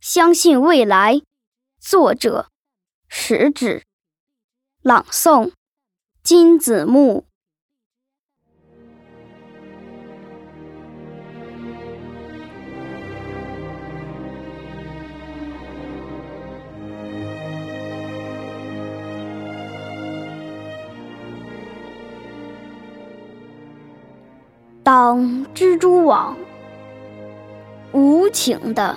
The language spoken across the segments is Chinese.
相信未来。作者：食指。朗诵：金子木。当蜘蛛网无情的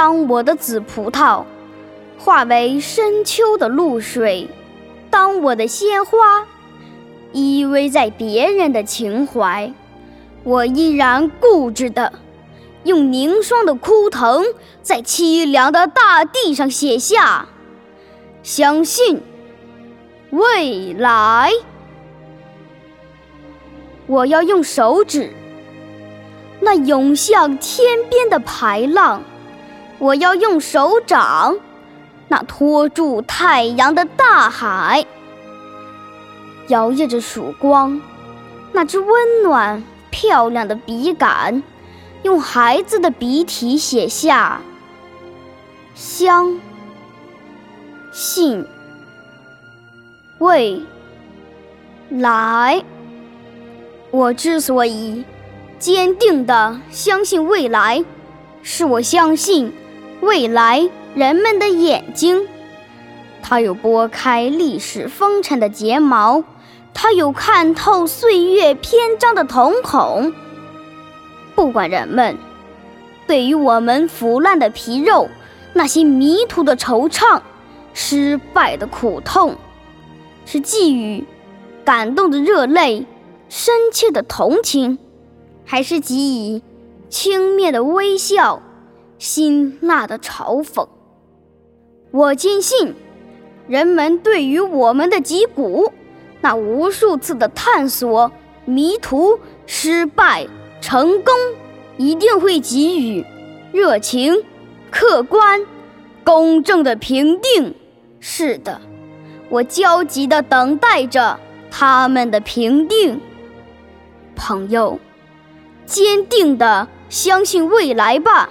当我的紫葡萄化为深秋的露水，当我的鲜花依偎在别人的情怀，我依然固执的用凝霜的枯藤，在凄凉的大地上写下相信未来。我要用手指。那涌向天边的排浪，我要用手掌；那托住太阳的大海，摇曳着曙光；那只温暖漂亮的笔杆，用孩子的笔体写下相信未来。我之所以。坚定地相信未来，是我相信未来人们的眼睛。它有拨开历史风尘的睫毛，它有看透岁月篇章的瞳孔。不管人们对于我们腐烂的皮肉、那些迷途的惆怅、失败的苦痛，是寄予感动的热泪、深切的同情。还是给予轻蔑的微笑、辛辣的嘲讽。我坚信，人们对于我们的脊骨，那无数次的探索、迷途、失败、成功，一定会给予热情、客观、公正的评定。是的，我焦急地等待着他们的评定，朋友。坚定的相信未来吧，